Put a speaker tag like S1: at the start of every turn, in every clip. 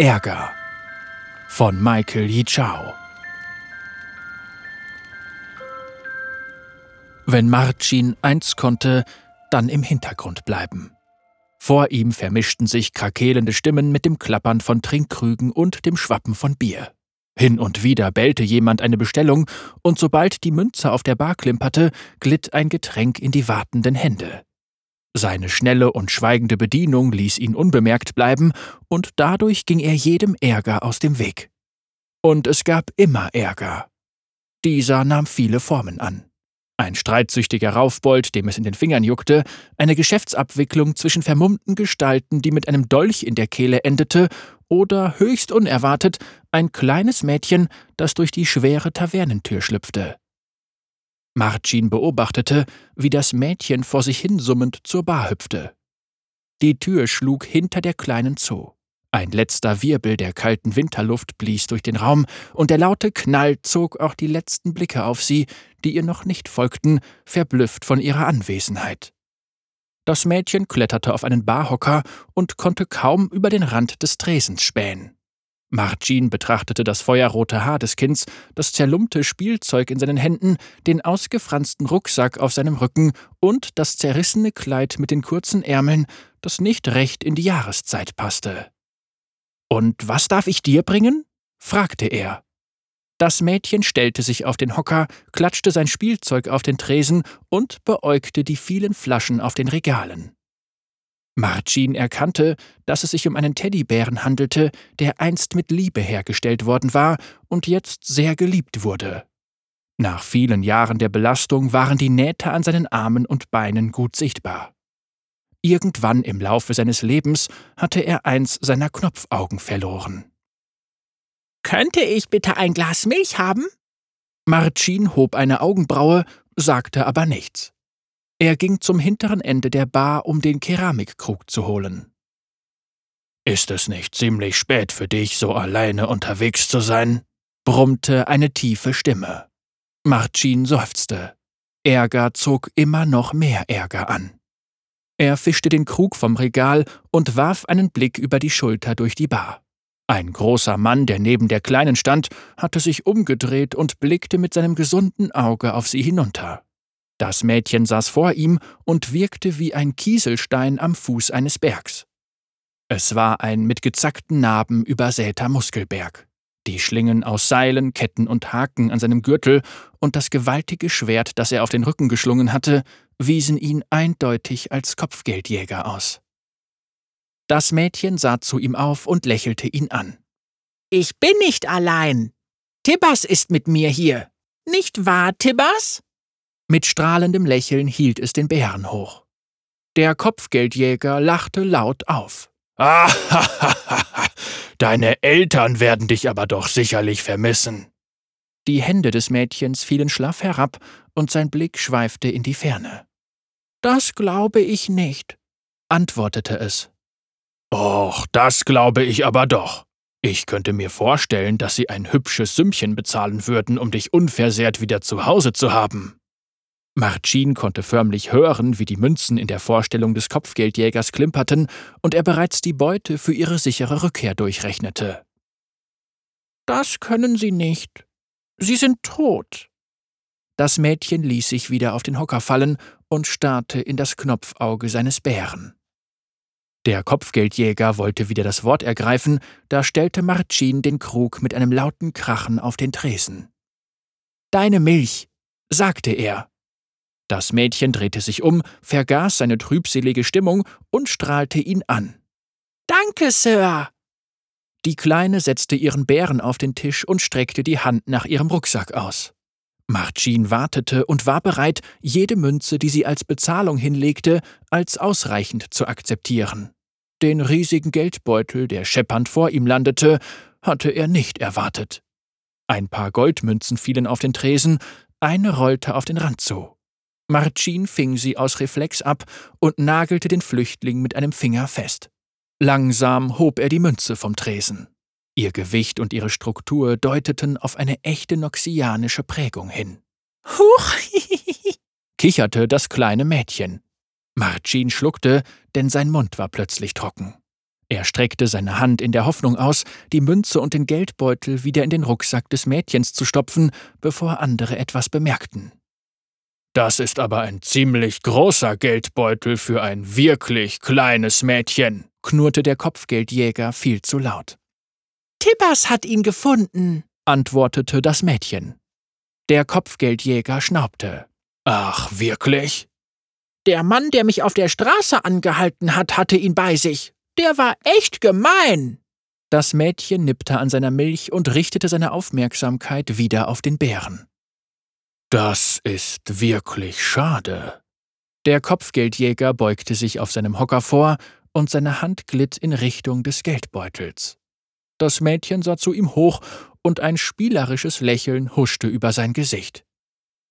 S1: Ärger von Michael Yichao. Wenn Marcin eins konnte, dann im Hintergrund bleiben. Vor ihm vermischten sich krakelende Stimmen mit dem Klappern von Trinkkrügen und dem Schwappen von Bier. Hin und wieder bellte jemand eine Bestellung, und sobald die Münze auf der Bar klimperte, glitt ein Getränk in die wartenden Hände. Seine schnelle und schweigende Bedienung ließ ihn unbemerkt bleiben, und dadurch ging er jedem Ärger aus dem Weg. Und es gab immer Ärger. Dieser nahm viele Formen an. Ein streitsüchtiger Raufbold, dem es in den Fingern juckte, eine Geschäftsabwicklung zwischen vermummten Gestalten, die mit einem Dolch in der Kehle endete, oder höchst unerwartet ein kleines Mädchen, das durch die schwere Tavernentür schlüpfte. Marcin beobachtete, wie das Mädchen vor sich hinsummend zur Bar hüpfte. Die Tür schlug hinter der Kleinen zu. Ein letzter Wirbel der kalten Winterluft blies durch den Raum, und der laute Knall zog auch die letzten Blicke auf sie, die ihr noch nicht folgten, verblüfft von ihrer Anwesenheit. Das Mädchen kletterte auf einen Barhocker und konnte kaum über den Rand des Tresens spähen. Marcin betrachtete das feuerrote Haar des Kinds, das zerlumpte Spielzeug in seinen Händen, den ausgefransten Rucksack auf seinem Rücken und das zerrissene Kleid mit den kurzen Ärmeln, das nicht recht in die Jahreszeit passte. Und was darf ich dir bringen? fragte er. Das Mädchen stellte sich auf den Hocker, klatschte sein Spielzeug auf den Tresen und beäugte die vielen Flaschen auf den Regalen. Marcin erkannte, dass es sich um einen Teddybären handelte, der einst mit Liebe hergestellt worden war und jetzt sehr geliebt wurde. Nach vielen Jahren der Belastung waren die Nähte an seinen Armen und Beinen gut sichtbar. Irgendwann im Laufe seines Lebens hatte er eins seiner Knopfaugen verloren.
S2: Könnte ich bitte ein Glas Milch haben?
S1: Marcin hob eine Augenbraue, sagte aber nichts. Er ging zum hinteren Ende der Bar, um den Keramikkrug zu holen.
S3: Ist es nicht ziemlich spät für dich, so alleine unterwegs zu sein?
S1: brummte eine tiefe Stimme. Marcin seufzte. Ärger zog immer noch mehr Ärger an. Er fischte den Krug vom Regal und warf einen Blick über die Schulter durch die Bar. Ein großer Mann, der neben der Kleinen stand, hatte sich umgedreht und blickte mit seinem gesunden Auge auf sie hinunter. Das Mädchen saß vor ihm und wirkte wie ein Kieselstein am Fuß eines Bergs. Es war ein mit gezackten Narben übersäter Muskelberg. Die Schlingen aus Seilen, Ketten und Haken an seinem Gürtel und das gewaltige Schwert, das er auf den Rücken geschlungen hatte, wiesen ihn eindeutig als Kopfgeldjäger aus. Das Mädchen sah zu ihm auf und lächelte ihn an.
S2: Ich bin nicht allein. Tibbas ist mit mir hier. Nicht wahr, Tibbas?
S1: Mit strahlendem Lächeln hielt es den Bären hoch. Der Kopfgeldjäger lachte laut auf.
S3: Ah, deine Eltern werden dich aber doch sicherlich vermissen.
S1: Die Hände des Mädchens fielen schlaff herab und sein Blick schweifte in die Ferne.
S2: Das glaube ich nicht,
S1: antwortete es.
S3: Och, das glaube ich aber doch. Ich könnte mir vorstellen, dass Sie ein hübsches Sümmchen bezahlen würden, um dich unversehrt wieder zu Hause zu haben.
S1: Marcin konnte förmlich hören, wie die Münzen in der Vorstellung des Kopfgeldjägers klimperten und er bereits die Beute für ihre sichere Rückkehr durchrechnete.
S2: Das können Sie nicht. Sie sind tot.
S1: Das Mädchen ließ sich wieder auf den Hocker fallen und starrte in das Knopfauge seines Bären. Der Kopfgeldjäger wollte wieder das Wort ergreifen, da stellte Marcin den Krug mit einem lauten Krachen auf den Tresen. Deine Milch, sagte er. Das Mädchen drehte sich um, vergaß seine trübselige Stimmung und strahlte ihn an.
S2: Danke, Sir.
S1: Die Kleine setzte ihren Bären auf den Tisch und streckte die Hand nach ihrem Rucksack aus. Marcin wartete und war bereit, jede Münze, die sie als Bezahlung hinlegte, als ausreichend zu akzeptieren. Den riesigen Geldbeutel, der scheppernd vor ihm landete, hatte er nicht erwartet. Ein paar Goldmünzen fielen auf den Tresen, eine rollte auf den Rand zu. Marcin fing sie aus Reflex ab und nagelte den Flüchtling mit einem Finger fest. Langsam hob er die Münze vom Tresen. Ihr Gewicht und ihre Struktur deuteten auf eine echte noxianische Prägung hin.
S2: Huch!
S1: kicherte das kleine Mädchen. Marcin schluckte, denn sein Mund war plötzlich trocken. Er streckte seine Hand in der Hoffnung aus, die Münze und den Geldbeutel wieder in den Rucksack des Mädchens zu stopfen, bevor andere etwas bemerkten.
S3: Das ist aber ein ziemlich großer Geldbeutel für ein wirklich kleines Mädchen,
S1: knurrte der Kopfgeldjäger viel zu laut.
S2: Tibbers hat ihn gefunden,
S1: antwortete das Mädchen. Der Kopfgeldjäger schnaubte.
S3: Ach, wirklich?
S2: Der Mann, der mich auf der Straße angehalten hat, hatte ihn bei sich. Der war echt gemein.
S1: Das Mädchen nippte an seiner Milch und richtete seine Aufmerksamkeit wieder auf den Bären.
S3: Das ist wirklich schade.
S1: Der Kopfgeldjäger beugte sich auf seinem Hocker vor und seine Hand glitt in Richtung des Geldbeutels. Das Mädchen sah zu ihm hoch und ein spielerisches Lächeln huschte über sein Gesicht.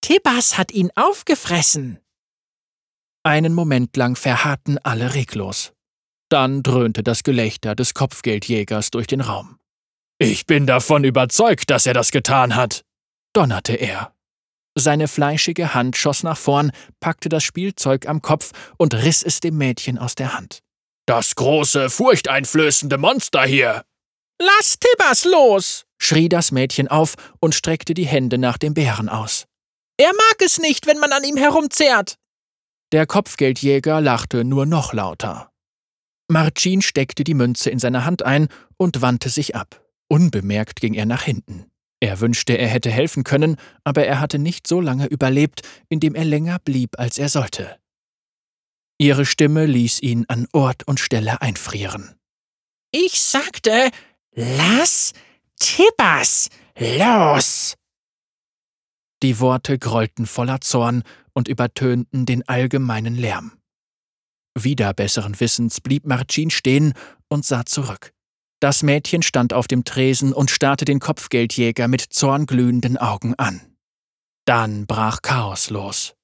S2: Tibbas hat ihn aufgefressen.
S1: Einen Moment lang verharrten alle reglos. Dann dröhnte das Gelächter des Kopfgeldjägers durch den Raum.
S3: Ich bin davon überzeugt, dass er das getan hat,
S1: donnerte er. Seine fleischige Hand schoss nach vorn, packte das Spielzeug am Kopf und riss es dem Mädchen aus der Hand.
S3: Das große, furchteinflößende Monster hier!
S2: Lass Tibbers los!
S1: schrie das Mädchen auf und streckte die Hände nach dem Bären aus.
S2: Er mag es nicht, wenn man an ihm herumzerrt.
S1: Der Kopfgeldjäger lachte nur noch lauter. Marcin steckte die Münze in seine Hand ein und wandte sich ab. Unbemerkt ging er nach hinten. Er wünschte, er hätte helfen können, aber er hatte nicht so lange überlebt, indem er länger blieb, als er sollte. Ihre Stimme ließ ihn an Ort und Stelle einfrieren.
S2: Ich sagte, lass Tibbers los!
S1: Die Worte grollten voller Zorn und übertönten den allgemeinen Lärm. Wieder besseren Wissens blieb Marcin stehen und sah zurück. Das Mädchen stand auf dem Tresen und starrte den Kopfgeldjäger mit zornglühenden Augen an. Dann brach Chaos los.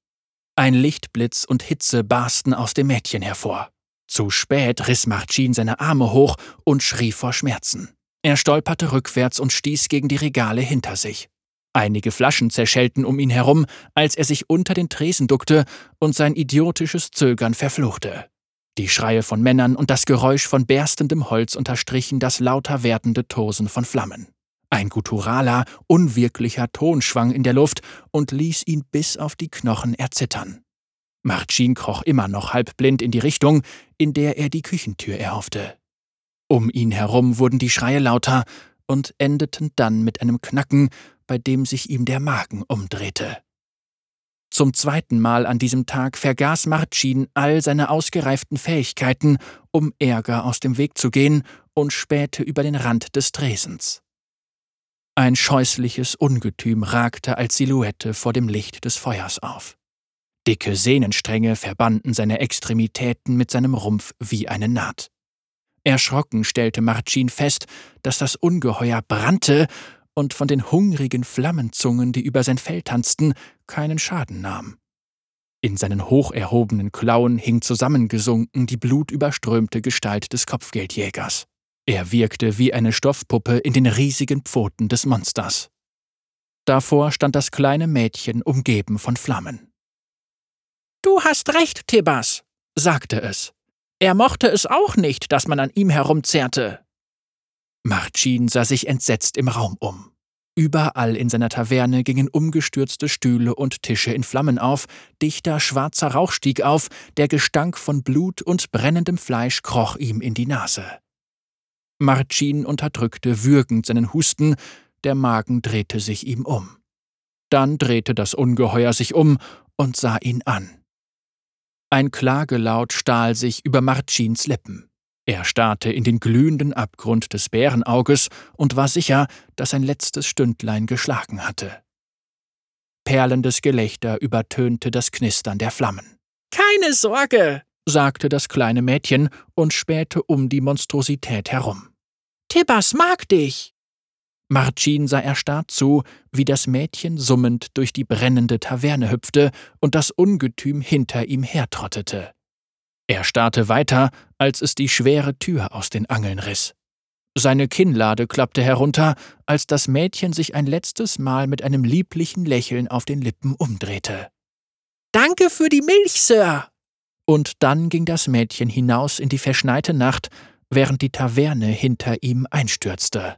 S1: Ein Lichtblitz und Hitze barsten aus dem Mädchen hervor. Zu spät riss Marcin seine Arme hoch und schrie vor Schmerzen. Er stolperte rückwärts und stieß gegen die Regale hinter sich. Einige Flaschen zerschellten um ihn herum, als er sich unter den Tresen duckte und sein idiotisches Zögern verfluchte. Die Schreie von Männern und das Geräusch von berstendem Holz unterstrichen das lauter werdende Tosen von Flammen. Ein gutturaler, unwirklicher Ton schwang in der Luft und ließ ihn bis auf die Knochen erzittern. Marcin kroch immer noch halbblind in die Richtung, in der er die Küchentür erhoffte. Um ihn herum wurden die Schreie lauter und endeten dann mit einem Knacken bei dem sich ihm der Magen umdrehte. Zum zweiten Mal an diesem Tag vergaß Marcin all seine ausgereiften Fähigkeiten, um Ärger aus dem Weg zu gehen und spähte über den Rand des Tresens. Ein scheußliches Ungetüm ragte als Silhouette vor dem Licht des Feuers auf. Dicke Sehnenstränge verbanden seine Extremitäten mit seinem Rumpf wie eine Naht. Erschrocken stellte Marcin fest, dass das Ungeheuer brannte und von den hungrigen Flammenzungen, die über sein Fell tanzten, keinen Schaden nahm. In seinen hoch erhobenen Klauen hing zusammengesunken die blutüberströmte Gestalt des Kopfgeldjägers. Er wirkte wie eine Stoffpuppe in den riesigen Pfoten des Monsters. Davor stand das kleine Mädchen umgeben von Flammen.
S2: Du hast recht, Tibbas, sagte es. Er mochte es auch nicht, dass man an ihm herumzerrte.
S1: Marcin sah sich entsetzt im Raum um. Überall in seiner Taverne gingen umgestürzte Stühle und Tische in Flammen auf, dichter schwarzer Rauch stieg auf, der Gestank von Blut und brennendem Fleisch kroch ihm in die Nase. Marcin unterdrückte würgend seinen Husten, der Magen drehte sich ihm um. Dann drehte das Ungeheuer sich um und sah ihn an. Ein Klagelaut stahl sich über Marcins Lippen. Er starrte in den glühenden Abgrund des Bärenauges und war sicher, dass sein letztes Stündlein geschlagen hatte. Perlendes Gelächter übertönte das Knistern der Flammen.
S2: Keine Sorge,
S1: sagte das kleine Mädchen und spähte um die Monstrosität herum.
S2: Tibbas mag dich.
S1: Marcin sah erstarrt zu, wie das Mädchen summend durch die brennende Taverne hüpfte und das Ungetüm hinter ihm hertrottete. Er starrte weiter, als es die schwere Tür aus den Angeln riss. Seine Kinnlade klappte herunter, als das Mädchen sich ein letztes Mal mit einem lieblichen Lächeln auf den Lippen umdrehte.
S2: Danke für die Milch, Sir.
S1: Und dann ging das Mädchen hinaus in die verschneite Nacht, während die Taverne hinter ihm einstürzte.